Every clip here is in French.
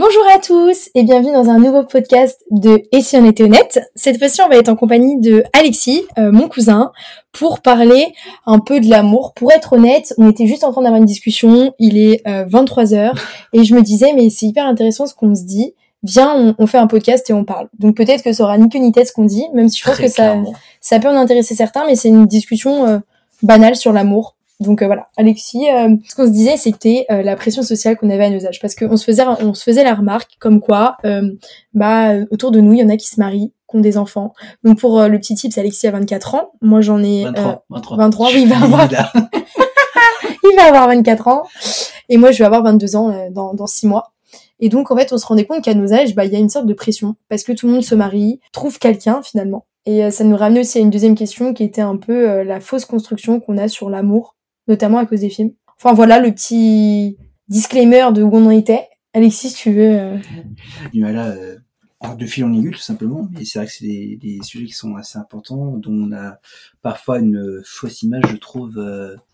Bonjour à tous et bienvenue dans un nouveau podcast de Et si on était honnête Cette fois-ci, on va être en compagnie de Alexis, euh, mon cousin, pour parler un peu de l'amour. Pour être honnête, on était juste en train d'avoir une discussion, il est 23h, et je me disais, mais c'est hyper intéressant ce qu'on se dit. Viens, on, fait un podcast et on parle. Donc peut-être que ça aura ni queue ni tête ce qu'on dit, même si je pense que ça, ça peut en intéresser certains, mais c'est une discussion euh, banale sur l'amour. Donc euh, voilà, Alexis, euh, ce qu'on se disait, c'était la pression sociale qu'on avait à nos âges, parce qu'on se faisait, on se faisait la remarque comme quoi, bah autour de nous, il y en a qui se marient, qui ont des enfants. Donc pour le petit type, c'est Alexis a 24 ans, moi j'en ai 23, 23. 23 oui, il va avoir, il va avoir 24 ans, et moi je vais avoir 22 ans dans dans 6 mois. Et donc, en fait, on se rendait compte qu'à nos âges, bah, il y a une sorte de pression parce que tout le monde se marie, trouve quelqu'un finalement. Et euh, ça nous ramenait aussi à une deuxième question qui était un peu euh, la fausse construction qu'on a sur l'amour, notamment à cause des films. Enfin voilà le petit disclaimer de où on en était. Alexis, tu veux euh... Voilà, euh, de fil en aiguille tout simplement. Et c'est vrai que c'est des, des, sujets qui sont assez importants, dont on a parfois une fausse image, je trouve,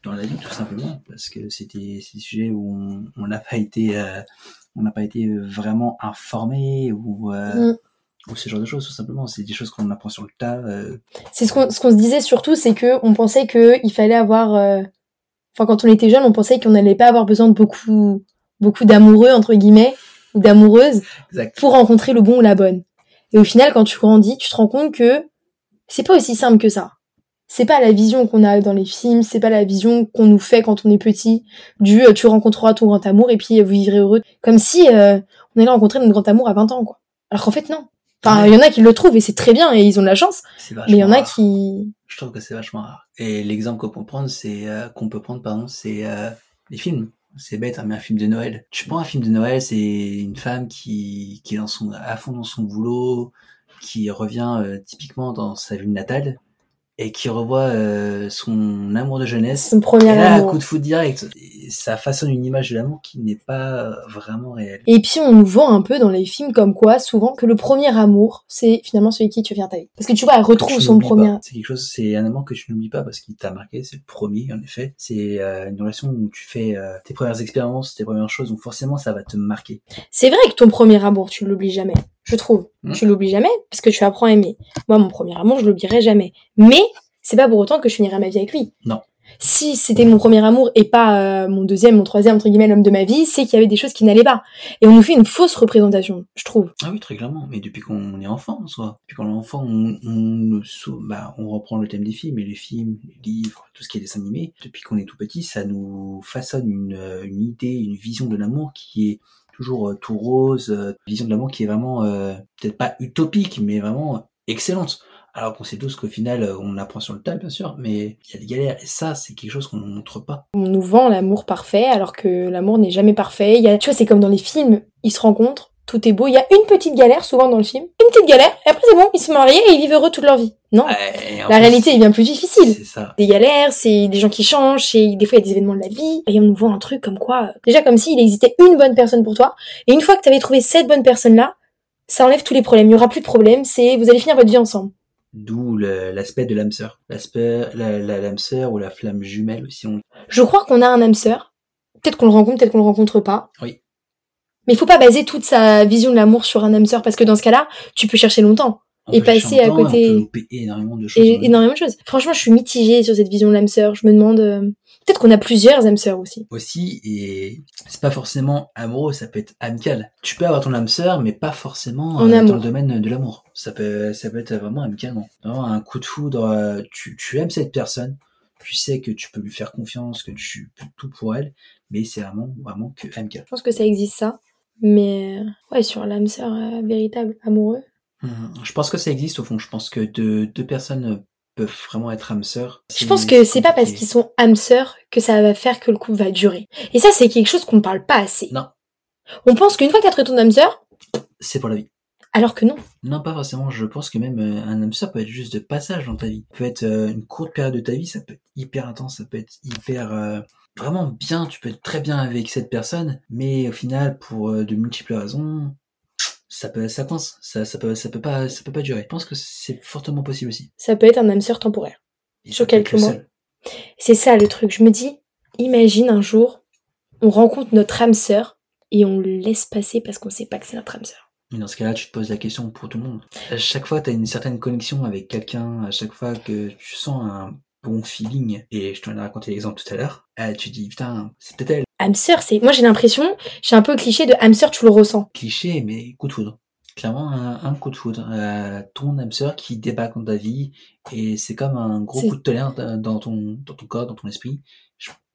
dans la vie tout simplement, parce que c'était des sujets où on n'a pas été on n'a pas été vraiment informé ou, euh, mm. ou ce genre de choses tout simplement c'est des choses qu'on apprend sur le tas euh. c'est ce qu'on ce qu'on se disait surtout c'est que on pensait que il fallait avoir euh, enfin quand on était jeune on pensait qu'on n'allait pas avoir besoin de beaucoup beaucoup d'amoureux entre guillemets ou d'amoureuses pour rencontrer le bon ou la bonne et au final quand tu grandis tu te rends compte que c'est pas aussi simple que ça c'est pas la vision qu'on a dans les films, c'est pas la vision qu'on nous fait quand on est petit, du euh, tu rencontreras ton grand amour et puis euh, vous vivrez heureux. Comme si euh, on allait rencontrer notre grand amour à 20 ans, quoi. Alors qu'en fait, non. Enfin, il y en a qui le trouvent et c'est très bien et ils ont de la chance. Mais il y en a qui... Je trouve que c'est vachement rare. Et l'exemple qu'on peut prendre, c'est qu'on peut prendre, pardon, c'est les films. C'est bête, hein, mais un film de Noël. Tu prends un film de Noël, c'est une femme qui, qui est dans son, à fond dans son boulot, qui revient typiquement dans sa ville natale, et qui revoit euh, son amour de jeunesse. Son premier et là, un coup de foot direct. ça façonne une image de l'amour qui n'est pas vraiment réelle. Et puis on nous vend un peu dans les films comme quoi, souvent, que le premier amour, c'est finalement celui qui tu viens ta vie. Parce que tu vois, elle retrouve son premier. C'est quelque chose, c'est un amour que tu n'oublies pas parce qu'il t'a marqué. C'est le premier, en effet. C'est euh, une relation où tu fais euh, tes premières expériences, tes premières choses, donc forcément ça va te marquer. C'est vrai que ton premier amour, tu l'oublies jamais je trouve. Hmm. Tu l'oublies jamais parce que tu apprends à aimer. Moi, mon premier amour, je l'oublierai jamais. Mais c'est pas pour autant que je finirai ma vie avec lui. Non. Si c'était mon premier amour et pas euh, mon deuxième, mon troisième, entre guillemets, l'homme de ma vie, c'est qu'il y avait des choses qui n'allaient pas. Et on nous fait une fausse représentation, je trouve. Ah oui, très clairement. Mais depuis qu'on est enfant, en soi. Depuis qu'on est enfant, on, on, bah, on reprend le thème des films, et les films, les livres, tout ce qui est dessin animé. Depuis qu'on est tout petit, ça nous façonne une, une idée, une vision de l'amour qui est toujours euh, tout rose, euh, vision de l'amour qui est vraiment euh, peut-être pas utopique, mais vraiment excellente. Alors qu'on sait tous qu'au final, on apprend sur le tas, bien sûr, mais il y a des galères. Et ça, c'est quelque chose qu'on ne montre pas. On nous vend l'amour parfait, alors que l'amour n'est jamais parfait. Y a, tu vois, c'est comme dans les films, ils se rencontrent, tout est beau. Il y a une petite galère souvent dans le film, une petite galère, et après c'est bon, ils se marient et ils vivent heureux toute leur vie. Non, la réalité est bien plus difficile. Ça. Des galères, c'est des gens qui changent, et des fois il y a des événements de la vie, et on nous voit un truc comme quoi, déjà comme s'il existait une bonne personne pour toi, et une fois que tu avais trouvé cette bonne personne-là, ça enlève tous les problèmes. Il n'y aura plus de problèmes, c'est vous allez finir votre vie ensemble. D'où l'aspect de l'âme sœur. L'aspect, la, l'âme sœur ou la flamme jumelle aussi. On... Je crois qu'on a un âme sœur. Peut-être qu'on le rencontre, peut-être qu'on le rencontre pas. Oui. Mais il faut pas baser toute sa vision de l'amour sur un âme sœur parce que dans ce cas-là, tu peux chercher longtemps et passer à côté. énormément de choses. énormément de choses. Franchement, je suis mitigée sur cette vision de l'âme sœur. Je me demande euh, peut-être qu'on a plusieurs âmes sœurs aussi. Aussi, et c'est pas forcément amoureux, ça peut être amical. Tu peux avoir ton âme sœur, mais pas forcément euh, dans le domaine de l'amour. Ça peut, ça peut être vraiment amicalement. Vraiment un coup de foudre. Euh, tu, tu aimes cette personne. Tu sais que tu peux lui faire confiance, que tu peux tout pour elle, mais c'est vraiment, vraiment que amical. Je pense que ça existe ça. Mais ouais, sur l'âme sœur véritable, amoureux, Mmh. Je pense que ça existe au fond. Je pense que deux, deux personnes peuvent vraiment être âmes sœurs. Je pense que c'est pas parce qu'ils sont âmes sœurs que ça va faire que le couple va durer. Et ça, c'est quelque chose qu'on ne parle pas assez. Non. On pense qu'une fois qu'être ton âme sœur, c'est pour la vie. Alors que non. Non, pas forcément. Je pense que même euh, un âme sœur peut être juste de passage dans ta vie. Ça peut être euh, une courte période de ta vie, ça peut être hyper intense, ça peut être hyper euh, vraiment bien. Tu peux être très bien avec cette personne, mais au final, pour de multiples raisons, ça peut, ça coince, ça, ça peut, ça peut pas, ça peut pas durer. Je pense que c'est fortement possible aussi. Ça peut être un âme sœur temporaire. sur quelques mois. C'est ça le truc. Je me dis, imagine un jour, on rencontre notre âme sœur et on le laisse passer parce qu'on sait pas que c'est notre âme sœur. Mais dans ce cas-là, tu te poses la question pour tout le monde. À chaque fois, tu as une certaine connexion avec quelqu'un, à chaque fois que tu sens un bon feeling, et je t'en ai raconté l'exemple tout à l'heure, euh, tu dis, putain, c'est peut-être elle. Sœur, c'est, moi j'ai l'impression, j'ai un peu cliché de sœur, tu le ressens. Cliché, mais coup de foudre. Clairement, un, un coup de foudre. Euh, ton sœur qui débarque dans ta vie, et c'est comme un gros coup de tonnerre dans ton, dans ton corps, dans ton esprit.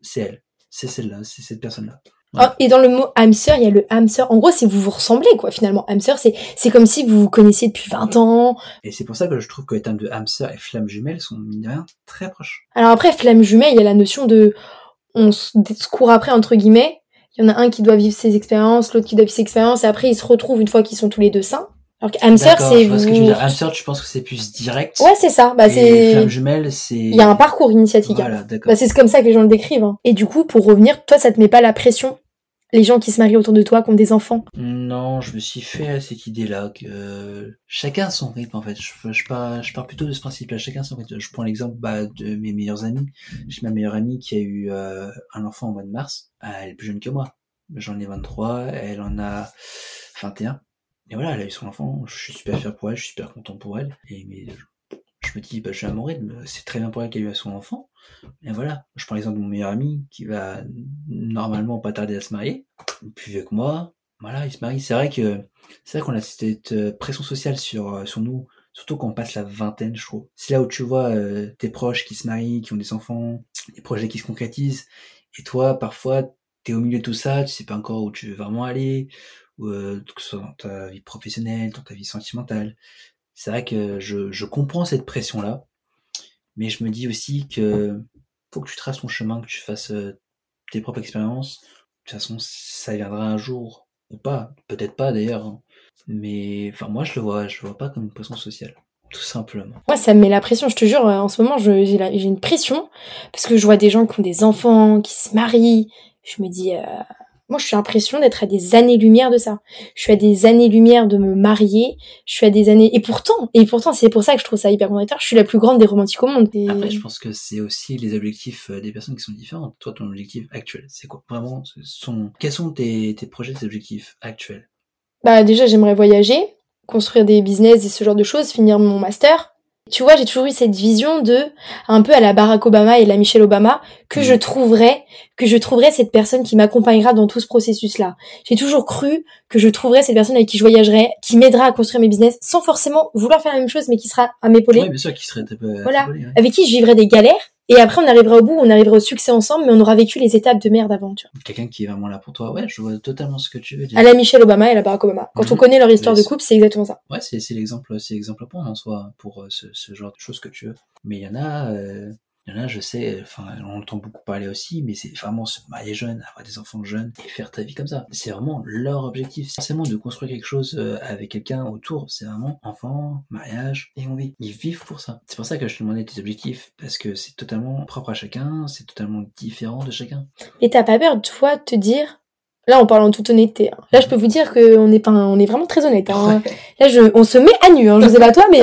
C'est elle. C'est celle-là, c'est cette personne-là. Ouais. Oh, et dans le mot sœur, il y a le sœur. En gros, c'est vous vous ressemblez, quoi, finalement. Sœur, c'est, c'est comme si vous vous connaissiez depuis 20 ans. Et c'est pour ça que je trouve que les termes de sœur et flamme jumelle sont, mine de rien, très proches. Alors après, flamme jumelle, il y a la notion de, on se se court après, entre guillemets. Il y en a un qui doit vivre ses expériences, l'autre qui doit vivre ses expériences, et après ils se retrouvent une fois qu'ils sont tous les deux sains. Alors D'accord, c'est je que vous... sœur, tu penses que c'est plus direct. Ouais, c'est ça. Bah, c'est, flamme jumelle, c'est... il y a un parcours initiatique. hein. Voilà, d'accord. Bah, c'est comme ça que les gens le décrivent. hein. Et du coup, pour revenir, toi, ça te met pas la pression Les gens qui se marient autour de toi, qui ont des enfants? Non, je me suis fait à cette idée-là que euh, chacun son rythme en fait. Je, je, pars, je pars plutôt de ce principe-là. Chacun son rythme. Je prends l'exemple bah, de mes meilleurs amis. J'ai ma meilleure amie qui a eu euh, un enfant au mois de mars. Elle est plus jeune que moi. J'en ai 23, elle en a 21. Et voilà, elle a eu son enfant. Je suis super fier pour elle, je suis super content pour elle. Et mais je, me dis, bah, je suis à mon rythme. C'est très bien pour elle qu'elle ait eu son enfant. Et voilà, je prends l'exemple de mon meilleur ami qui va normalement pas tarder à se marier. Plus vieux que moi, voilà, il se marie. C'est vrai que c'est vrai qu'on a cette euh, pression sociale sur euh, sur nous, surtout quand on passe la vingtaine, je trouve. C'est là où tu vois euh, tes proches qui se marient, qui ont des enfants, des projets qui se concrétisent, et toi, parfois, t'es au milieu de tout ça, tu sais pas encore où tu veux vraiment aller, que ce soit dans ta vie professionnelle, dans ta vie sentimentale. C'est vrai que je, je comprends cette pression-là, mais je me dis aussi que faut que tu traces ton chemin, que tu fasses euh, tes propres expériences. De toute façon, ça viendra un jour ou pas, peut-être pas d'ailleurs. hein. Mais enfin, moi, je le vois, je le vois pas comme une pression sociale, tout simplement. Moi, ça me met la pression, je te jure. euh, En ce moment, j'ai une pression parce que je vois des gens qui ont des enfants, qui se marient. Je me dis, euh, moi, je suis l'impression d'être à des années-lumière de ça. Je suis à des années-lumière de me marier. Je suis à des années. Et pourtant, et pourtant, c'est pour ça que je trouve ça hyper contradictoire. Je suis la plus grande des romantiques au monde. Et- Après, je pense que c'est aussi les objectifs euh, des personnes qui sont différentes. Toi, ton objectif actuel, c'est quoi? Vraiment, sont... quels sont tes, tes projets, tes objectifs actuels? Bah déjà j'aimerais voyager, construire des business et ce genre de choses, finir mon master. Tu vois, j'ai toujours eu cette vision de un peu à la Barack Obama et la Michelle Obama que je trouverais que je trouverais cette personne qui m'accompagnera dans tout ce processus-là. J'ai toujours cru que je trouverais cette personne avec qui je voyagerais, qui m'aidera à construire mes business sans forcément vouloir faire la même chose mais qui sera à m'épauler, Oui, bien sûr, qui serait Voilà. ouais. avec qui je vivrai des galères et après on arrivera au bout, on arrivera au succès ensemble mais on aura vécu les étapes de merde avant, tu vois. Quelqu'un qui est vraiment là pour toi. Ouais, je vois totalement ce que tu veux dire. À la Michelle Obama et à la Barack Obama. Quand on Mhm. connaît leur histoire de couple, c'est exactement ça. Ouais, c'est l'exemple, c'est l'exemple à prendre en soi pour euh, ce, ce genre de choses que tu veux. Mais il y en a, euh, il y en a, je sais, enfin, on entend beaucoup parler aussi, mais c'est vraiment se marier jeune, avoir des enfants jeunes et faire ta vie comme ça. C'est vraiment leur objectif. C'est forcément de construire quelque chose euh, avec quelqu'un autour. C'est vraiment enfant, mariage et on vit. Ils vivent pour ça. C'est pour ça que je te demandais tes objectifs parce que c'est totalement propre à chacun, c'est totalement différent de chacun. Et t'as pas peur, toi, de te dire. Là, on parle en toute honnêteté. hein. Là, je peux vous dire qu'on est, pas, on est vraiment très honnête. Hein. Là, je, on se met à nu. Hein. Je sais pas toi, mais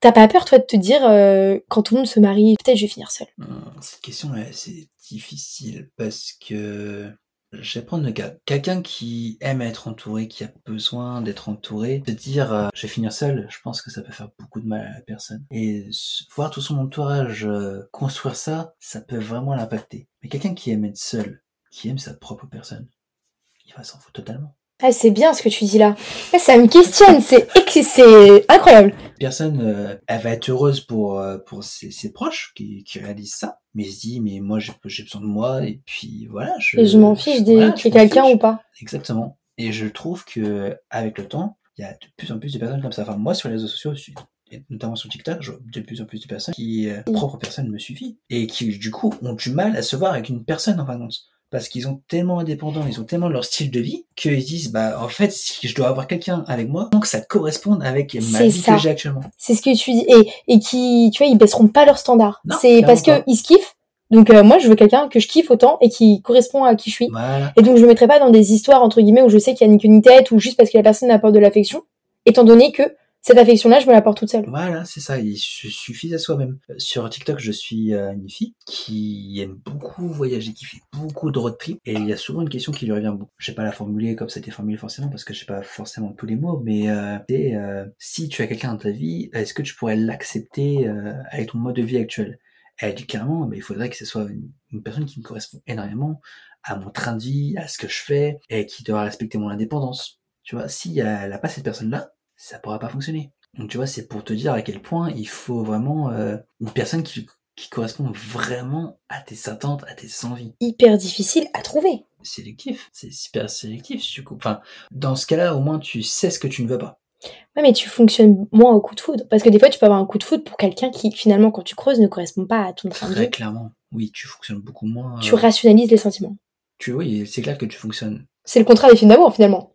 t'as pas peur, toi, de te dire, euh, quand tout le monde se marie, peut-être je vais finir seule? Hum, Cette question là, c'est difficile parce que je vais prendre le cas. Quelqu'un qui aime être entouré, qui a besoin d'être entouré, se dire euh, je vais finir seul, je pense que ça peut faire beaucoup de mal à la personne. Et voir tout son entourage euh, construire ça, ça peut vraiment l'impacter. Mais quelqu'un qui aime être seul, qui aime sa propre personne, il va s'en foutre totalement. Ah, c'est bien ce que tu dis là. Là, ça me questionne. C'est, incroyable. personne, euh, elle va être heureuse pour euh, pour ses, ses proches qui, qui réalisent ça, mais elle se dit mais moi j'ai besoin de moi et puis voilà. Je, Et je m'en fiche des, voilà, quelqu'un ou pas. Exactement. Et je trouve que avec le temps, il y a de plus en plus de personnes comme ça. Enfin moi sur les réseaux sociaux, je suis- et notamment sur TikTok, je vois de plus en plus de personnes qui euh, Oui. propre personne me suffit et qui du coup ont du mal à se voir avec une personne en fin de compte. Parce qu'ils sont tellement indépendants, ils ont tellement leur style de vie, qu'ils disent, bah, en fait, si je dois avoir quelqu'un avec moi, donc ça corresponde avec ma vie ça. que j'ai actuellement. C'est ce que tu dis. Et, et qui, tu vois, ils baisseront pas leurs standards. Non, C'est parce clairement qu'ils se kiffent. Donc, euh, moi, je veux quelqu'un que je kiffe autant et qui correspond à qui je suis. Voilà. Et donc, je me mettrai pas dans des histoires, entre guillemets, où je sais qu'il y a ni queue ni tête, ou juste parce que la personne apporte de l'affection, étant donné que Cette affection-là, je me la porte toute seule. Voilà, c'est ça, il suffit à soi-même. Euh, Sur TikTok, je suis euh, une fille qui aime beaucoup voyager, qui fait beaucoup de road trip, et il y a souvent une question qui lui revient beaucoup. Je sais pas la formuler comme été formulé forcément, parce que je sais pas forcément tous les mots, mais euh, euh, si tu as quelqu'un dans ta vie, est-ce que tu pourrais l'accepter euh, avec ton mode de vie actuel? Elle dit clairement, mais il faudrait que ce soit une, une personne qui me correspond énormément à mon train de vie, à ce que je fais, et qui devra respecter mon indépendance. Tu vois, si elle n'a pas cette personne-là, ça pourra pas fonctionner. Donc tu vois, c'est pour te dire à quel point il faut vraiment euh, une personne qui, qui correspond vraiment à tes attentes, à tes envies. Hyper difficile à trouver. Sélectif, c'est super sélectif. Du coup, enfin, dans ce cas-là, au moins tu sais ce que tu ne veux pas. Ouais, mais tu fonctionnes moins au coup de foudre. Parce que des fois, tu peux avoir un coup de foudre pour quelqu'un qui, finalement, quand tu creuses, ne correspond pas à ton de Très clairement, oui, tu fonctionnes beaucoup moins. Tu euh, rationalises les sentiments. tu oui, c'est clair que tu fonctionnes. C'est le contraire des films d'amour, finalement.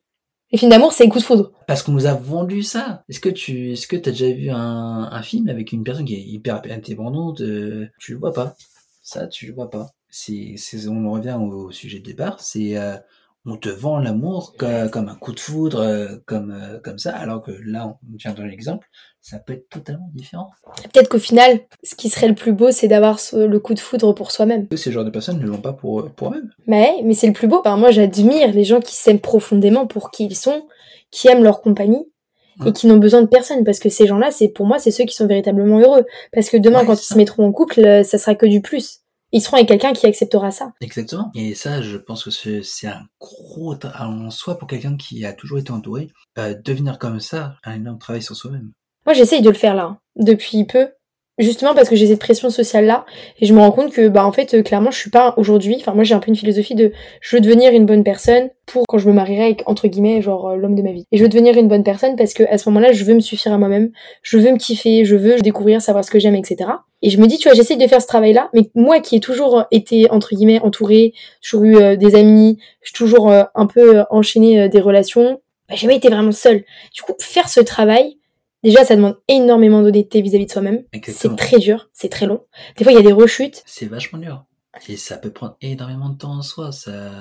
Les films d'amour, c'est les coups de foudre. Parce qu'on nous a vendu ça. Est-ce que tu, est-ce que t'as déjà vu un, film avec une personne qui est hyper indépendante euh, Tu le vois pas? Ça, tu le vois pas. C'est, on en revient au, sujet de départ. C'est, euh, on te vend l'amour co- comme, un coup de foudre, euh, comme, euh, comme ça, alors que là, on vient dans l'exemple, ça peut être totalement différent. Peut-être qu'au final, ce qui serait le plus beau, c'est d'avoir le coup de foudre pour soi-même. Ces genres de personnes ne l'ont pas pour, pour eux-mêmes. Mais, mais c'est le plus beau. Moi, j'admire les gens qui s'aiment profondément pour qui ils sont, qui aiment leur compagnie et qui n'ont besoin de personne. Parce que ces gens-là, c'est pour moi, c'est ceux qui sont véritablement heureux. Parce que demain, Ouais, quand ils ça. se mettront en couple, euh, ça sera que du plus. Ils seront avec quelqu'un qui acceptera ça. Exactement. Et ça, je pense que c'est un gros en soi pour quelqu'un qui a toujours été entouré, euh, devenir comme ça, un énorme travail sur soi-même. Moi, j'essaye de le faire là, hein, depuis peu. Justement parce que j'ai cette pression sociale là et je me rends compte que bah en fait euh, clairement je suis pas aujourd'hui enfin moi j'ai un peu une philosophie de je veux devenir une bonne personne pour quand je me marierai avec entre guillemets genre euh, l'homme de ma vie. Et je veux devenir une bonne personne parce que à ce moment-là je veux me suffire à moi-même je veux me kiffer je veux découvrir savoir ce que j'aime etc et je me dis tu vois j'essaye de faire ce travail là mais moi qui ai toujours été entre guillemets entourée toujours eu euh, des amis j'ai toujours un peu enchaîné des relations bah, j'ai jamais été vraiment seule. Du coup faire ce travail Déjà, ça demande énormément d'honnêteté vis-à-vis de soi-même. C'est très dur, c'est très long. Des fois, il y a des rechutes. C'est vachement dur. Et ça peut prendre énormément de temps en soi. Ça,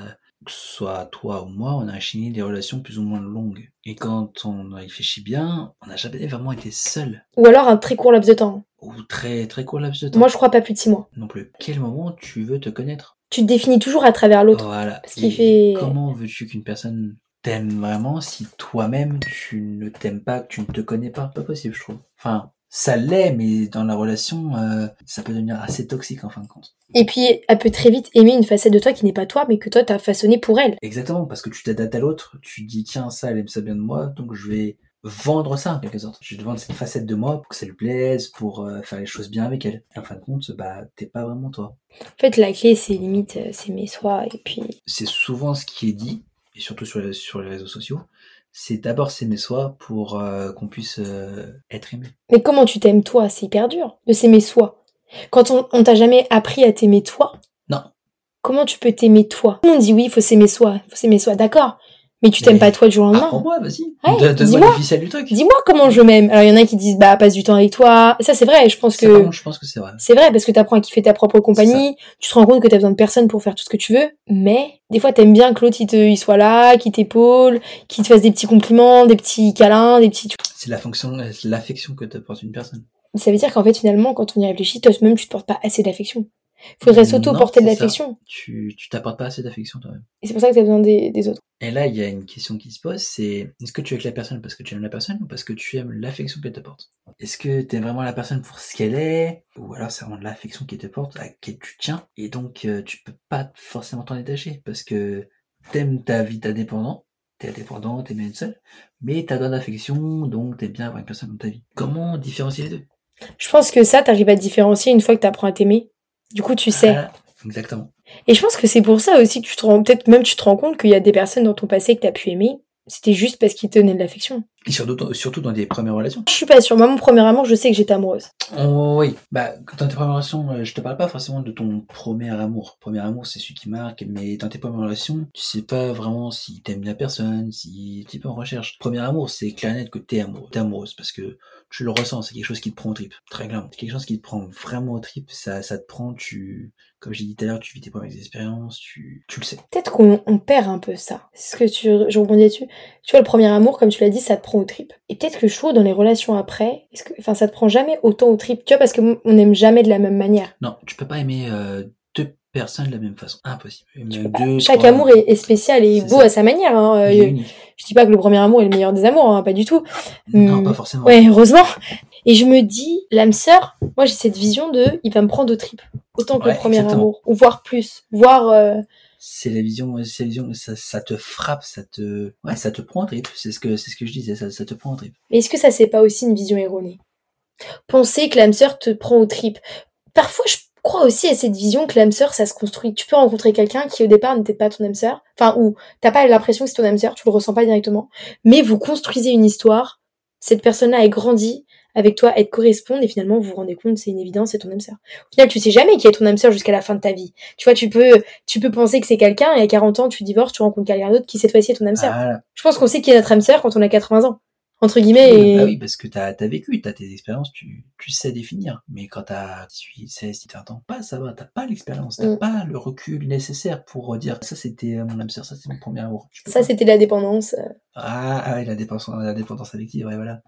que ce soit toi ou moi, on a enchaîné des relations plus ou moins longues. Et quand on réfléchit bien, on n'a jamais vraiment été seul. Ou alors un très court laps de temps. Ou très très court laps de temps. Moi, je crois pas plus de six mois. non plus. Quel moment tu veux te connaître? Tu te définis toujours à travers l'autre. Voilà. Fait- Comment veux-tu qu'une personne t'aime vraiment si toi-même tu ne t'aimes pas, que tu ne te connais pas Pas possible, je trouve. Enfin, ça l'est, mais dans la relation, euh, ça peut devenir assez toxique en fin de compte. Et puis, elle peut très vite aimer une facette de toi qui n'est pas toi, mais que toi, t'as façonné pour elle. Exactement, parce que tu t'adaptes à l'autre, tu dis tiens, ça, elle aime ça bien de moi, donc je vais vendre ça en quelque sorte. Je vais te vendre cette facette de moi pour que ça lui plaise, pour euh, faire les choses bien avec elle. Et en fin de compte, bah, t'es pas vraiment toi. En fait, la clé, c'est limite, euh, c'est mes soi. Et puis, C'est souvent ce qui est dit, et surtout sur les, sur les réseaux sociaux, c'est d'abord s'aimer soi pour euh, qu'on puisse euh, être aimé. mais comment tu t'aimes toi? C'est hyper dur de s'aimer soi. Quand on, on t'a jamais appris à t'aimer toi, Non, comment tu peux t'aimer toi? Tout le monde dit oui, il faut s'aimer soi, il faut s'aimer soi, d'accord? Mais tu t'aimes pas toi du jour au lendemain. apprends-moi, vas-y. Ouais, Donne-moi dis-moi. les ficelles du truc. Dis-moi comment je m'aime. Alors il y en a qui disent bah passe du temps avec toi. Ça c'est vrai, je pense que je pense que c'est vrai. c'est vrai parce que t'apprends à kiffer ta propre compagnie, tu te rends compte que t'as besoin de personne pour faire tout ce que tu veux, mais des fois t'aimes bien que l'autre il, te- il soit là, qu'il t'épaule, qu'il te fasse des petits compliments, des petits câlins, des petits... C'est la fonction, l'affection que t'apporte une personne. Ça veut dire qu'en fait finalement quand on y réfléchit, toi-même tu te portes pas assez d'affection. Faudrait s'auto-porter de l'affection. Tu tu t'apportes pas assez d'affection toi-même. Et c'est pour ça que t'as besoin des, des autres. Et là, il y a une question qui se pose, c'est est-ce que tu es avec la personne parce que tu aimes la personne ou parce que tu aimes l'affection qu'elle te porte? Est-ce que tu aimes vraiment la personne pour ce qu'elle est? Ou alors c'est vraiment de l'affection qu'elle te porte, à laquelle tu tiens? Et donc euh, tu peux pas forcément t'en détacher parce que t'aimes ta vie d'indépendant, t'es indépendant, t'es bien seul, mais t'as besoin d'affection donc t'es bien avec une personne dans ta vie. Comment différencier les deux? Je pense que ça, t'arrives à te différencier une fois que t'apprends à t'aimer. Du coup tu sais. Voilà, Exactement. Et je pense que c'est pour ça aussi que tu te rends, peut-être même tu te rends compte qu'il y a des personnes dans ton passé que t'as pu aimer. C'était juste parce qu'ils te tenaient de l'affection. Et surtout, surtout dans des premières relations. Je suis pas sûre. Moi, mon premier amour, je sais que j'étais amoureuse. Oh, oui, bah dans tes premières relations, euh, je te parle pas forcément de ton premier amour. Premier amour, c'est celui qui marque, mais dans tes premières relations, tu sais pas vraiment si t'aimes la personne, si tu es en recherche. Premier amour, c'est clair et net que t'es amoureux, t'es amoureuse, parce que tu le ressens, c'est quelque chose qui te prend au trip, très clairement. C'est quelque chose qui te prend vraiment au trip, ça, ça te prend, tu, comme j'ai dit tout à l'heure, tu vis tes premières expériences, tu, tu le sais. Peut-être qu'on on perd un peu ça. C'est ce que tu, je rebondis dessus. Tu vois, le premier amour, comme tu l'as dit, ça te prend aux tripes. Et peut-être que je trouve dans les relations après, est-ce que, enfin, ça te prend jamais autant aux tripes, tu vois, parce que on n'aime jamais de la même manière. Non, tu peux pas aimer euh, deux personnes de la même façon. Impossible. Deux, Chaque trois- amour est, est spécial et beau ça. à sa manière. Hein. Euh, je dis pas que le premier amour est le meilleur des amours, hein, pas du tout. Non, Hum, pas forcément. Ouais, heureusement. Et je me dis, l'âme sœur, moi j'ai cette vision de, il va me prendre aux tripes, autant que Ouais, le premier exactement. amour, ou voire plus, voire. euh, C'est la vision, c'est la vision, ça, ça te frappe, ça te, ouais, ça te prend en trip. C'est ce que, c'est ce que je disais, ça, ça te prend en trip. Mais est-ce que ça c'est pas aussi une vision erronée? Penser que l'âme sœur te prend aux tripes. Parfois, je crois aussi à cette vision que l'âme sœur, ça se construit. Tu peux rencontrer quelqu'un qui au départ n'était pas ton âme sœur, enfin, ou t'as pas l'impression que c'est ton âme sœur, tu le ressens pas directement, mais vous construisez une histoire. Cette personne-là est grandie avec toi, elle te correspond, et finalement vous vous rendez compte, c'est une évidence, c'est ton âme sœur. Au final, tu sais jamais qui est ton âme sœur jusqu'à la fin de ta vie. Tu vois, tu peux, tu peux penser que c'est quelqu'un, et à 40 ans, tu divorces, tu rencontres quelqu'un d'autre qui cette fois-ci est ton âme sœur. Voilà. Je pense qu'on sait qui est notre âme sœur quand on a 80 ans. Entre guillemets, et... Bah oui, parce que t'as as vécu, t'as tes expériences, tu, tu sais définir. Mais quand t'as 18, 16, 17 ans, pas ça va, t'as pas l'expérience, t'as Mm. pas le recul nécessaire pour dire ça c'était euh, mon âme sœur, ça c'est mon premier amour. Ça c'était la dépendance. Ah, ah ouais, la dépendance, la dépendance affective, ouais, voilà.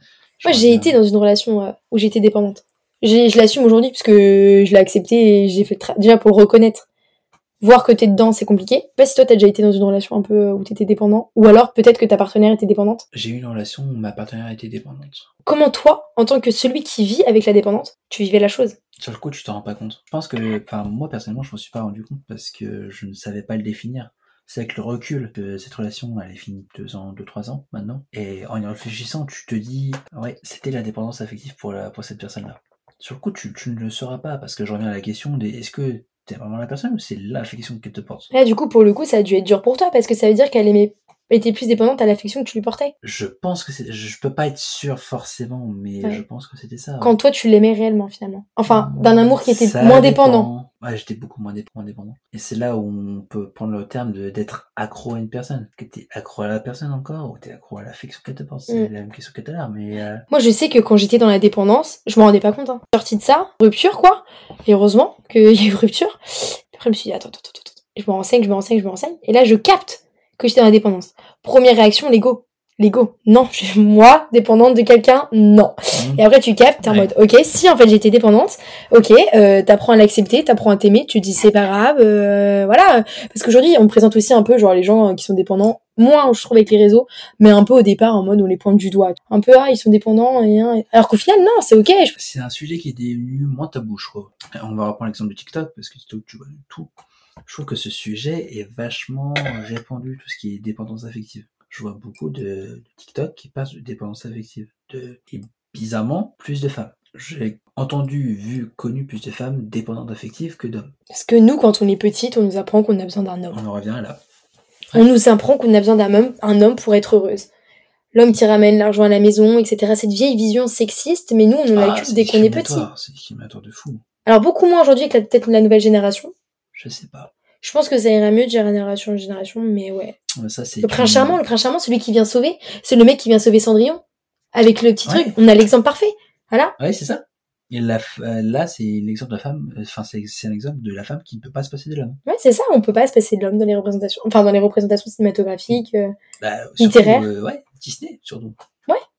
Moi, j'ai été dans une relation euh, où j'étais dépendante. Je l'assume aujourd'hui parce que je l'ai accepté et j'ai fait déjà pour le reconnaître. Voir que t'es dedans, c'est compliqué. Je sais pas si toi t'as déjà été dans une relation un peu où t'étais dépendant, ou alors peut-être que ta partenaire était dépendante. J'ai eu une relation où ma partenaire était dépendante. Comment toi, en tant que celui qui vit avec la dépendance, tu vivais la chose? Sur le coup, tu t'en rends pas compte. Je pense que, enfin, moi personnellement, je m'en suis pas rendu compte parce que je ne savais pas le définir. C'est avec le recul que cette relation, elle est finie deux ans, deux, trois ans maintenant. Et en y réfléchissant, tu te dis, ouais, c'était la dépendance affective pour, la, pour cette personne-là. Sur le coup, tu, ne le sauras pas parce que je reviens à la question des, est-ce que t'es vraiment la personne ou c'est l'affection qu'elle te porte? Là, du coup, pour le coup, ça a dû être dur pour toi parce que ça veut dire qu'elle aimait, était plus dépendante à l'affection que tu lui portais. Je pense que c'est, je peux pas être sûr forcément, mais Ouais. je pense que c'était ça. ouais. Quand toi, tu l'aimais réellement, finalement. Enfin, d'un amour qui était Ça moins dépend. dépendant. Ouais, j'étais beaucoup moins dé- moins dépendant. Et c'est là où on peut prendre le terme de d'être accro à une personne. Que t'es accro à la personne encore, ou t'es accro à l'affection qu'elle te porte. C'est Mm. la même question que tout à l'heure, mais euh, Moi, je sais que quand j'étais dans la dépendance, je me rendais pas compte. Hein. Sortie de ça, rupture, quoi. Et heureusement qu'il y a eu rupture. Après, je me suis dit, attends, attends, attends, attends. Je me renseigne, je me renseigne, je me renseigne. Et là, je capte que j'étais dans la dépendance. Première réaction, l'ego. L'ego. Non, je suis moi, dépendante de quelqu'un, non. mm, Et après, tu captes, t'es en Ouais. mode, ok, si en fait j'étais dépendante, ok, euh, t'apprends à l'accepter, t'apprends à t'aimer, tu te dis c'est pas grave, euh, voilà. Parce qu'aujourd'hui, on me présente aussi un peu, genre, les gens euh, qui sont dépendants, moins, je trouve, avec les réseaux, mais un peu au départ, en mode, on les pointe du doigt. Un peu, ah, ils sont dépendants, et, hein, et- alors qu'au final, non, c'est ok. Je- c'est un sujet qui est devenu moins tabou, je trouve. On va reprendre l'exemple de TikTok, parce que TikTok, tu vois tout. Je trouve que ce sujet est vachement répandu, tout ce qui est dépendance affective. Je vois beaucoup de, de TikTok qui passent de dépendance affective. De, et bizarrement, plus de femmes. J'ai entendu, vu, connu plus de femmes dépendantes affectives que d'hommes. Parce que nous, quand on est petite, on nous apprend qu'on a besoin d'un homme. On en revient là. On nous apprend qu'on a besoin d'un homme, un homme pour être heureuse. L'homme qui ramène l'argent à la maison, etc. Cette vieille vision sexiste, mais nous, on nous Ah, l'inculque c'est dès qu'on est petit. C'est de fou. Alors beaucoup moins aujourd'hui avec la- peut-être la nouvelle génération. Je sais pas. Je pense que ça ira mieux de génération en génération, mais ouais. Ça, c'est Le prince charmant, le prince charmant, celui qui vient sauver, c'est le mec qui vient sauver Cendrillon. Avec le petit Ouais. truc, on a l'exemple parfait. Voilà. Ouais, c'est ça. Et la euh, là, c'est l'exemple de la femme, euh, enfin, c'est c'est un exemple de la femme qui ne peut pas se passer de l'homme. Ouais, c'est ça, on peut pas se passer de l'homme dans les représentations, enfin dans les représentations cinématographiques. euh. Bah, euh, ouais, Disney, surtout.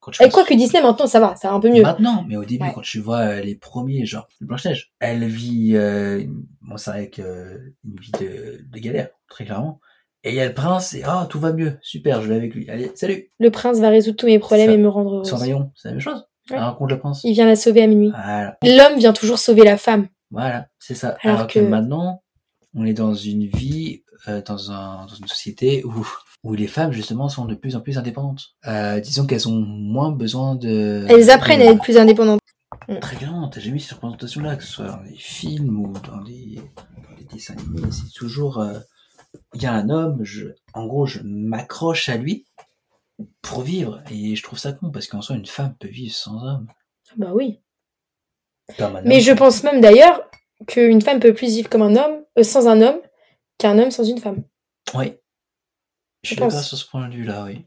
Quand je Et quoi que Disney maintenant, ça va, ça va un peu mieux. Maintenant, mais au début, Ouais. quand tu vois euh, les premiers, genre Blanche-Neige, elle vit, euh, bon, c'est vrai que euh, une vie de, de galère, très clairement. Et il y a le prince, et ah, tout va mieux, super, je vais avec lui. Allez, salut. Le prince va résoudre tous mes problèmes Ça. et me rendre heureuse. Cendrillon, c'est la même chose. Ouais. Elle rencontre le prince. Il vient la sauver à minuit. Voilà, L'homme vient toujours sauver la femme. voilà, c'est ça. Alors Alors, que... que- maintenant, on est dans une vie, euh, dans, un, dans une société où, où les femmes, justement, sont de plus en plus indépendantes. Euh, disons qu'elles ont moins besoin de... Elles apprennent de- à être plus indépendantes. Très clairement, t'as jamais vu cette représentation-là, que ce soit dans des films ou dans des, dans des dessins animés, c'est toujours, euh, il y a un homme, je, en gros, je m'accroche à lui pour vivre, et je trouve ça con, parce qu'en soi, une femme peut vivre sans homme. Bah oui. Mais je pense même d'ailleurs qu'une femme peut plus vivre comme un homme, euh, sans un homme, qu'un homme sans une femme. Oui. Je suis d'accord sur ce point de vue-là, oui.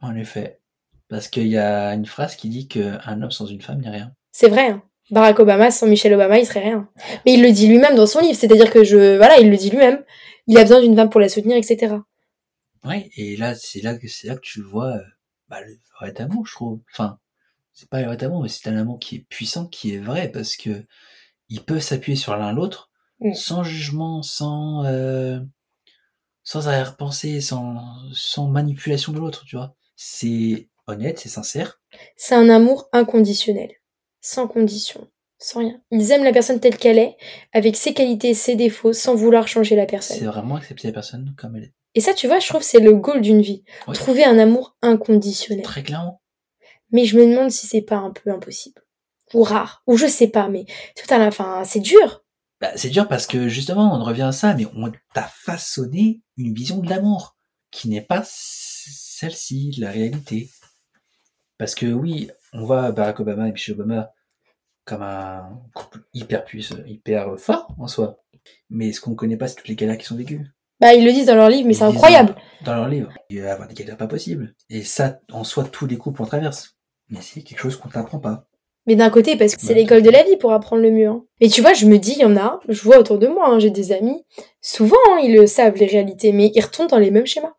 En effet. Parce qu'il y a une phrase qui dit qu'un homme sans une femme n'est rien. C'est vrai. hein. Barack Obama sans Michelle Obama, il serait rien. Mais il le dit lui-même dans son livre, c'est-à-dire que je, voilà, il le dit lui-même. Il a besoin d'une femme pour la soutenir, etc. Oui, et là, c'est là que c'est là que tu vois euh, bah, le vrai amour, je trouve. Enfin, c'est pas le vrai amour, mais c'est un amour qui est puissant, qui est vrai, parce que ils peuvent s'appuyer sur l'un l'autre, Mm. sans jugement, sans euh, sans arrière-pensée, sans sans manipulation de l'autre, tu vois. C'est honnête, c'est sincère. C'est un amour inconditionnel, sans condition, sans rien. Ils aiment la personne telle qu'elle est, avec ses qualités et ses défauts, sans vouloir changer la C'est personne. vraiment accepter la personne comme elle est. Et ça, tu vois, je trouve que c'est le goal d'une vie. Ouais. Trouver un amour inconditionnel. Très clairement. Mais je me demande si c'est pas un peu impossible. Ou rare. Ou je sais pas, mais tout à la fin, c'est dur. Bah, c'est dur parce que justement, on revient à ça, mais on t'a façonné une vision de l'amour qui n'est pas celle-ci, la réalité. Parce que oui, on voit Barack Obama et Michelle Obama comme un couple hyper puissant, hyper fort en soi. Mais ce qu'on connaît pas, c'est toutes les galères qui sont vécues? Bah, ils le disent dans leur livre, mais c'est incroyable. Dans leur livre, il va y avoir des galères pas possibles. Et ça, en soi, tous les couples en traversent. Mais c'est quelque chose qu'on t'apprend pas. Mais d'un côté, parce que c'est l'école de la vie pour apprendre le mieux. hein. Mais tu vois, je me dis, il y en a, je vois autour de moi, hein, j'ai des amis, souvent, hein, ils le savent, les réalités, mais ils retombent dans les mêmes schémas.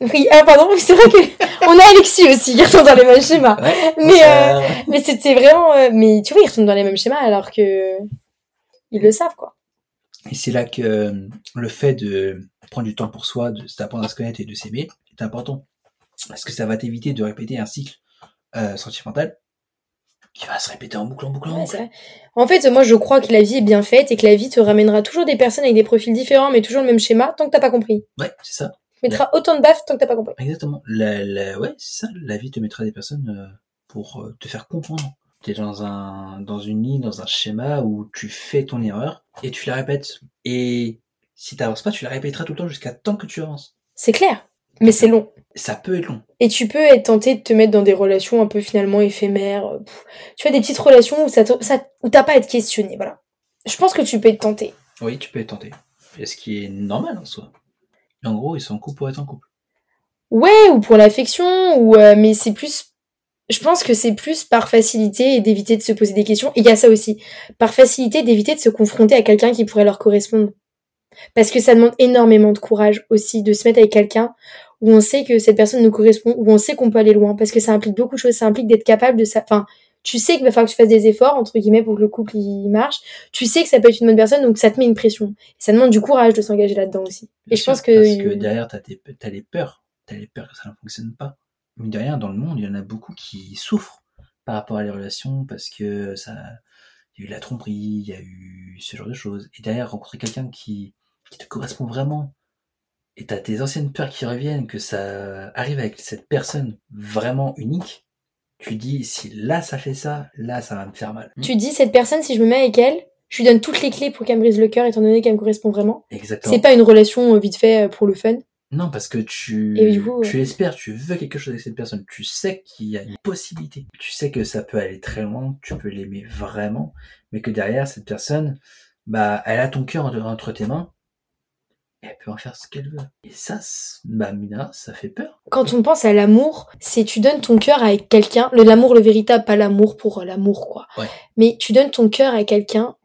Oui, ah pardon, c'est vrai que on a Alexis aussi, qui retombe dans les mêmes schémas. Ouais, Mais, ça- Mais c'était vraiment... euh, mais tu vois, ils retombent dans les mêmes schémas alors que... Ils le savent, quoi. Et c'est là que euh, le fait de prendre du temps pour soi, de d'apprendre à se connaître et de s'aimer est important. Parce que ça va t'éviter de répéter un cycle euh, sentimental qui va se répéter en boucle, en boucle, en boucle. En fait, moi, je crois que la vie est bien faite et que la vie te ramènera toujours des personnes avec des profils différents, mais toujours le même schéma, tant que t'as pas compris. Ouais, c'est ça. Tu mettras autant de baffes tant que t'as pas compris. Exactement. La, la, ouais, c'est ça. La vie te mettra des personnes euh, pour euh, te faire comprendre. Tu es dans, un, dans une ligne, dans un schéma où tu fais ton erreur et tu la répètes. Et si tu n'avances pas, tu la répéteras tout le temps jusqu'à tant que tu avances. C'est clair. Mais c'est long. Ça peut être long. Et tu peux être tenté de te mettre dans des relations un peu finalement éphémères. euh, pff. Tu vois, des petites relations où ça, te- ça où t'as pas à être questionné, voilà. Je pense que tu peux être tenté. Oui, tu peux être tenté. Et ce qui est normal en soi. En gros, ils sont en couple pour être en couple. Ouais, ou pour l'affection, ou euh, mais c'est plus. Je pense que c'est plus par facilité et d'éviter de se poser des questions. Et il y a ça aussi. Par facilité d'éviter de se confronter à quelqu'un qui pourrait leur correspondre. Parce que ça demande énormément de courage aussi de se mettre avec quelqu'un où on sait que cette personne nous correspond, où on sait qu'on peut aller loin. Parce que ça implique beaucoup de choses. Ça implique d'être capable de ça. Enfin, tu sais qu'il va falloir que tu fasses des efforts, entre guillemets, pour que le couple il marche. Tu sais que ça peut être une bonne personne, donc ça te met une pression. Et ça demande du courage de s'engager là-dedans aussi. Bien Et je sûr, pense que. Parce que derrière, t'as tes- t'as les peurs. T'as les peurs que ça ne fonctionne pas. Mais derrière, dans le monde, il y en a beaucoup qui souffrent par rapport à les relations parce que ça, il y a eu la tromperie, il y a eu ce genre de choses. Et derrière, rencontrer quelqu'un qui, qui te correspond vraiment, et t'as tes anciennes peurs qui reviennent, que ça arrive avec cette personne vraiment unique, tu dis, si là ça fait ça, là ça va me faire mal. Tu dis, cette personne, si je me mets avec elle, je lui donne toutes les clés pour qu'elle me brise le cœur, étant donné qu'elle me correspond vraiment. Exactement. C'est pas une relation euh, vite fait euh, pour le fun. Non, parce que tu, Et du coup, tu espères, tu veux quelque chose avec cette personne. Tu sais qu'il y a une possibilité. Tu sais que ça peut aller très loin, tu peux l'aimer vraiment, mais que derrière, cette personne, bah, elle a ton cœur entre, tes mains, elle peut en faire ce qu'elle veut. Et ça, bah, Mina, ça fait peur. Quand on pense à l'amour, c'est tu donnes ton cœur avec quelqu'un, le l'amour le véritable, pas l'amour pour euh, l'amour quoi. Ouais. Mais tu donnes ton cœur à quelqu'un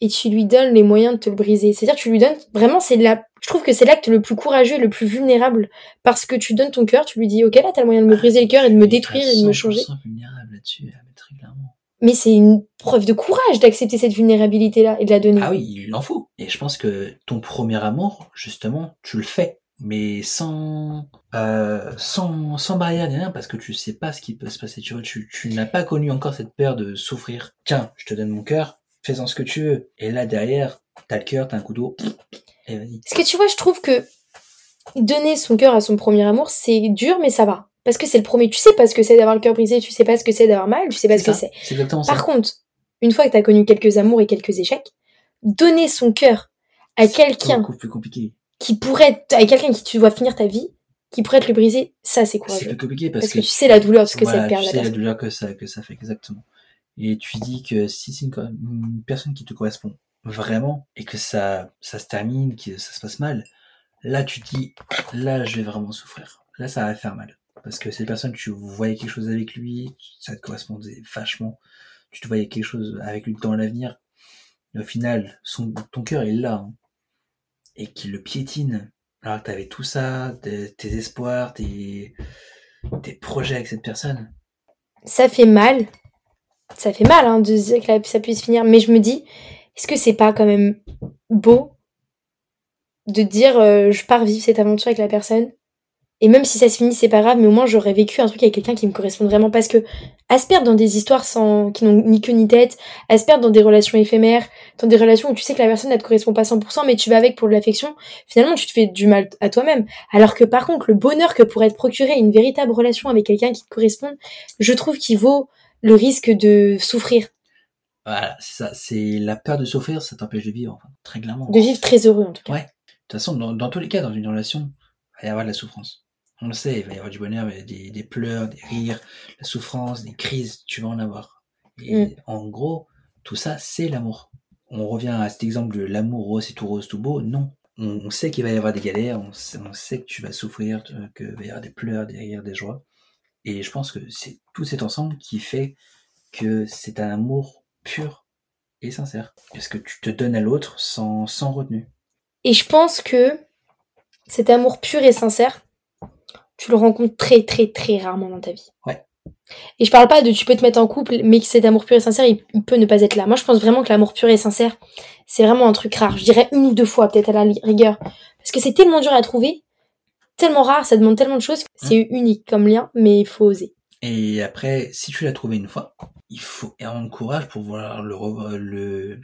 et tu lui donnes les moyens de te le briser. C'est-à-dire tu lui donnes vraiment c'est là je trouve que c'est l'acte le plus courageux et le plus vulnérable parce que tu donnes ton cœur, tu lui dis OK là t'as le moyen de me briser le cœur et de me détruire à et de me changer. 100% vulnérable là-dessus, ah, très clairement. Mais c'est une preuve de courage d'accepter cette vulnérabilité là et de la donner. Ah oui, il en faut. Et je pense que ton premier amour, justement, tu le fais, mais sans, euh, sans, sans barrière ni rien, parce que tu sais pas ce qui peut se passer. Tu vois, tu, tu n'as pas connu encore cette peur de souffrir. Tiens, je te donne mon cœur, fais-en ce que tu veux. Et là, derrière, t'as le cœur, t'as un couteau, et vas-y. Parce que tu vois, je trouve que donner son cœur à son premier amour, c'est dur, mais ça va. Parce que c'est le premier. Tu sais pas ce que c'est d'avoir le cœur brisé, tu sais pas ce que c'est d'avoir mal, tu sais pas ce que ça. c'est. C'est exactement ça. Par contre, une fois que t'as connu quelques amours et quelques échecs, donner son cœur à C'est quelqu'un beaucoup plus compliqué. qui pourrait, à quelqu'un qui tu vois finir ta vie, qui pourrait te le briser, ça c'est C'est courageux. plus compliqué parce, Parce que tu sais la douleur de ce que voilà, c'est perdre tu sais la douleur que ça, que ça fait exactement. Et tu dis que si c'est une personne qui te correspond vraiment et que ça, ça se termine, que ça se passe mal, là tu te dis, là je vais vraiment souffrir. Là ça va faire mal. Parce que cette personne, tu voyais quelque chose avec lui, ça te correspondait vachement. Tu te voyais quelque chose avec lui dans l'avenir. Au final, ton cœur est là. hein. et qu'il le piétine. Alors que t'avais tout ça, tes, espoirs, tes, projets avec cette personne. Ça fait mal. Ça fait mal hein, de dire que ça puisse finir. Mais je me dis, est-ce que c'est pas quand même beau de dire euh, je pars vivre cette aventure avec la personne? Et même si ça se finit, c'est pas grave, mais au moins j'aurais vécu un truc avec quelqu'un qui me correspond vraiment. Parce que à se perdre dans des histoires sans qui n'ont ni queue ni tête, à se perdre dans des relations éphémères, dans des relations où tu sais que la personne ne te correspond pas 100%, mais tu vas avec pour de l'affection, finalement tu te fais du mal à toi-même. Alors que par contre, le bonheur que pourrait te procurer une véritable relation avec quelqu'un qui te correspond, je trouve qu'il vaut le risque de souffrir. Voilà, c'est ça. C'est la peur de souffrir, ça t'empêche de vivre, très clairement. De vivre très heureux en tout cas. Ouais. De toute façon, dans, dans tous les cas, dans une relation, il va y avoir de la souffrance. On le sait, il va y avoir du bonheur, des, des pleurs, des rires, la souffrance, des crises, tu vas en avoir. Et mm. en gros, tout ça, c'est l'amour. On revient à cet exemple de l'amour rose, c'est tout rose, tout beau. Non. On, sait qu'il va y avoir des galères, on sait, que tu vas souffrir, qu'il va y avoir des pleurs, des rires, des joies. Et je pense que c'est tout cet ensemble qui fait que c'est un amour pur et sincère. Parce que tu te donnes à l'autre sans, sans retenue. Et je pense que cet amour pur et sincère, tu le rencontres très très très rarement dans ta vie. Ouais. Et je parle pas de tu peux te mettre en couple, mais que cet amour pur et sincère, il, peut ne pas être là. Moi, je pense vraiment que l'amour pur et sincère, c'est vraiment un truc rare. Je dirais une ou deux fois, peut-être à la rigueur. Parce que c'est tellement dur à trouver, tellement rare, ça demande tellement de choses. C'est mmh. unique comme lien, mais il faut oser. Et après, si tu l'as trouvé une fois, il faut énormément de courage pour vouloir le, le,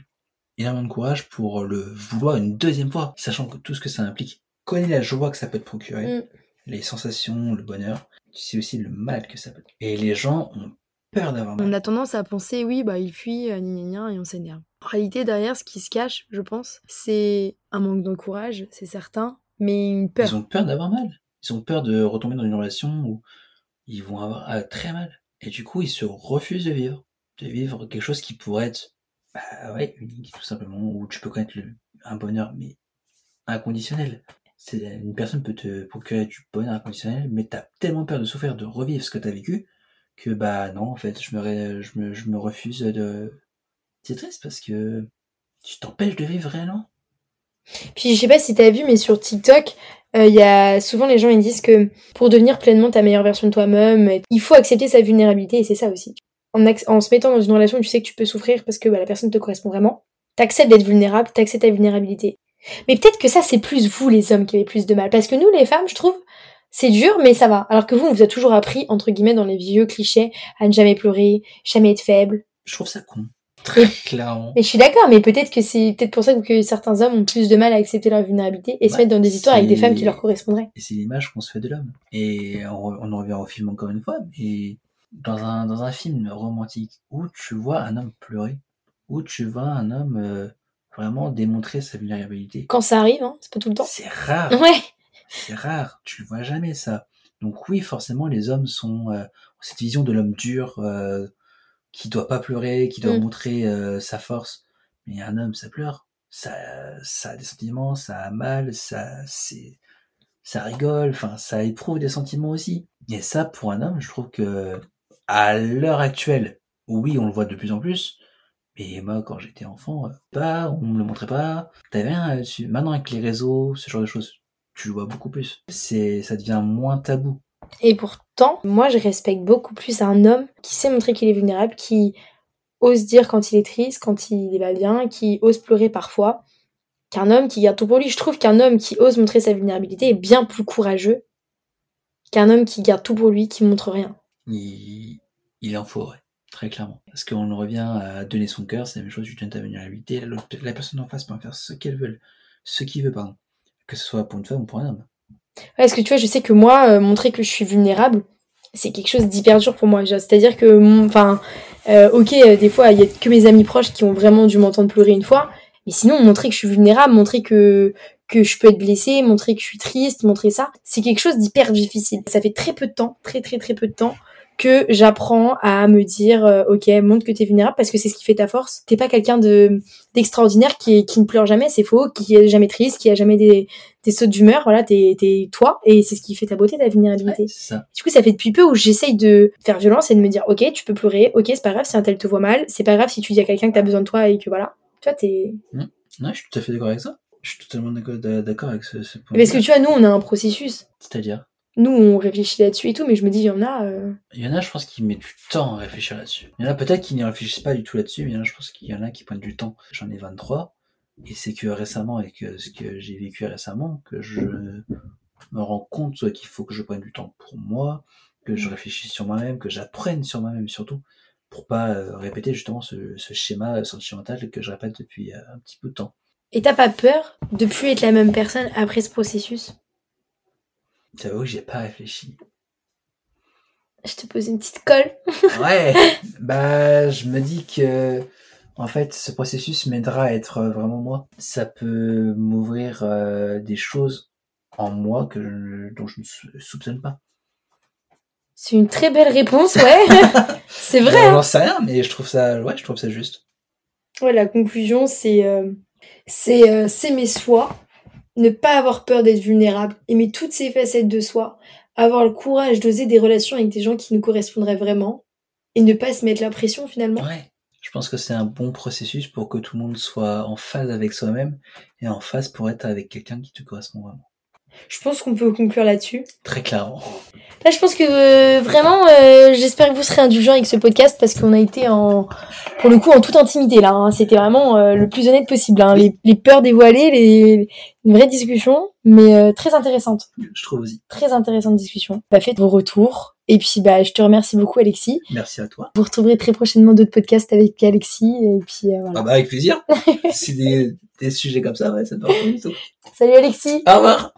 énormément de courage pour le vouloir une deuxième fois, sachant que tout ce que ça implique. Connais la joie que ça peut te procurer. Mmh les sensations, le bonheur, tu sais aussi le mal que ça peut. Et les gens ont peur d'avoir mal. On a tendance à penser, oui, bah il fuit, euh, gna, et on s'énerve. En réalité, derrière, ce qui se cache, je pense, c'est un manque de courage, c'est certain, mais une peur. Ils ont peur d'avoir mal. Ils ont peur de retomber dans une relation où ils vont avoir euh, très mal. Et du coup, ils se refusent de vivre. De vivre quelque chose qui pourrait être, bah ouais, unique, tout simplement, où tu peux connaître le, un bonheur, mais inconditionnel c'est une personne peut te procurer du bonheur inconditionnel, mais t'as tellement peur de souffrir, de revivre ce que t'as vécu, que bah non, en fait, je me, je me, refuse de. C'est triste parce que tu t'empêches de vivre réellement. Puis je sais pas si t'as vu, mais sur TikTok, il euh, y a souvent les gens ils disent que pour devenir pleinement ta meilleure version de toi-même, il faut accepter sa vulnérabilité et c'est ça aussi. En, en, se mettant dans une relation, tu sais que tu peux souffrir parce que bah, la personne te correspond vraiment. T'acceptes d'être vulnérable, t'acceptes ta vulnérabilité. Mais peut-être que ça, c'est plus vous, les hommes, qui avez plus de mal. Parce que nous, les femmes, je trouve, c'est dur, mais ça va. Alors que vous, on vous a toujours appris, entre guillemets, dans les vieux clichés, à ne jamais pleurer, jamais être faible. Je trouve ça con. Très clairement. Mais je suis d'accord, mais peut-être que c'est peut-être pour ça que certains hommes ont plus de mal à accepter leur vulnérabilité et se bah, mettre dans des histoires avec des femmes qui leur correspondraient. Et c'est l'image qu'on se fait de l'homme. Et on, on en revient au film encore une fois, mais dans un, dans un film romantique où tu vois un homme pleurer, où tu vois un homme euh, vraiment démontrer sa vulnérabilité. Quand ça arrive, hein, c'est pas tout le temps. C'est rare. Ouais. C'est rare. Tu le vois jamais ça. Donc oui, forcément, les hommes sont euh, cette vision de l'homme dur euh, qui doit pas pleurer, qui doit mm. montrer euh, sa force. Mais un homme, ça pleure. Ça, ça a des sentiments, ça a mal, ça, c'est, ça rigole. Enfin, ça éprouve des sentiments aussi. Et ça, pour un homme, je trouve que à l'heure actuelle, oui, on le voit de plus en plus, et moi, quand j'étais enfant, pas, on me le montrait pas. T'avais rien. Maintenant, avec les réseaux, ce genre de choses, tu le vois beaucoup plus. C'est, ça devient moins tabou. Et pourtant, moi, je respecte beaucoup plus un homme qui sait montrer qu'il est vulnérable, qui ose dire quand il est triste, quand il est pas bien, qui ose pleurer parfois, qu'un homme qui garde tout pour lui. Je trouve qu'un homme qui ose montrer sa vulnérabilité est bien plus courageux qu'un homme qui garde tout pour lui, qui montre rien. Il, il en faudrait. Très clairement. Parce qu'on revient à donner son cœur, c'est la même chose, tu donnes ta vulnérabilité, la personne en face peut en faire ce qu'elle veut, ce qu'il veut, pardon. Que ce soit pour une femme ou pour un homme. parce que tu vois, je sais que moi, euh, montrer que je suis vulnérable, c'est quelque chose d'hyper dur pour moi. C'est-à-dire que, enfin, euh, ok, euh, des fois, il y a que mes amis proches qui ont vraiment dû m'entendre pleurer une fois, mais sinon, montrer que je suis vulnérable, montrer que que je peux être blessée, montrer que je suis triste, montrer ça, c'est quelque chose d'hyper difficile. Ça fait très peu de temps, très très très peu de temps que j'apprends à me dire euh, ok montre que t'es vulnérable parce que c'est ce qui fait ta force. T'es pas quelqu'un de d'extraordinaire qui qui ne pleure jamais c'est faux qui est jamais triste qui a jamais des des sautes d'humeur. Voilà t'es t'es toi et c'est ce qui fait ta beauté ta vulnérabilité. Ça. du coup ça fait depuis peu où j'essaye de faire violence et de me dire ok tu peux pleurer ok c'est pas grave si un tel te voit mal c'est pas grave si tu dis à quelqu'un que t'as besoin de toi et que voilà. Tu vois t'es mmh. ouais je suis tout à fait d'accord avec ça. Je suis totalement d'accord avec ce, ce point parce que tu vois nous on a un processus. C'est-à-dire? Nous, on réfléchit là-dessus et tout, mais je me dis, il y en a. euh, Il y en a, je pense, qui mettent du temps à réfléchir là-dessus. Il y en a peut-être qui n'y réfléchissent pas du tout là-dessus, mais il y en a, je pense qu'il y en a qui prennent du temps. J'en ai 23, et c'est que récemment, avec euh, ce que j'ai vécu récemment, que je me rends compte qu'il faut que je prenne du temps pour moi, que je réfléchisse sur moi-même, que j'apprenne sur moi-même surtout, pour pas euh, répéter justement ce, ce schéma sentimental que je répète depuis euh, un petit peu de temps. Et t'as pas peur de plus être la même personne après ce processus? J'avoue que j'ai pas réfléchi. Je te pose une petite colle. Ouais, bah je me dis que en fait ce processus m'aidera à être vraiment moi. Ça peut m'ouvrir euh, des choses en moi que je- dont je ne sou- soupçonne pas. C'est une très belle réponse, ouais. c'est vrai. Bon, hein. J'en sais rien, mais je trouve ça, ouais, je trouve ça juste. Ouais, la conclusion, c'est euh, c'est euh, s'aimer soi, ne pas avoir peur d'être vulnérable, aimer toutes ces facettes de soi, avoir le courage d'oser des relations avec des gens qui nous correspondraient vraiment, et ne pas se mettre la pression finalement. Ouais. Je pense que c'est un bon processus pour que tout le monde soit en phase avec soi-même et en phase pour être avec quelqu'un qui te correspond vraiment. Je pense qu'on peut conclure là-dessus. Très clairement. Là, je pense que euh, vraiment, euh, j'espère que vous serez indulgents avec ce podcast parce qu'on a été en, pour le coup, en toute intimité là. hein. C'était vraiment euh, le plus honnête possible. hein. Les, les peurs dévoilées, les, une vraie discussion, mais très intéressante. Je trouve aussi. Très intéressante discussion. Bah, faites vos retours. Et puis, bah, je te remercie beaucoup, Alexis. Merci à toi. Vous retrouverez très prochainement d'autres podcasts avec Alexis. Et puis, voilà. Ah bah avec plaisir. si des, des sujets comme ça, ouais, ça tout. Salut, Alexis! Au revoir.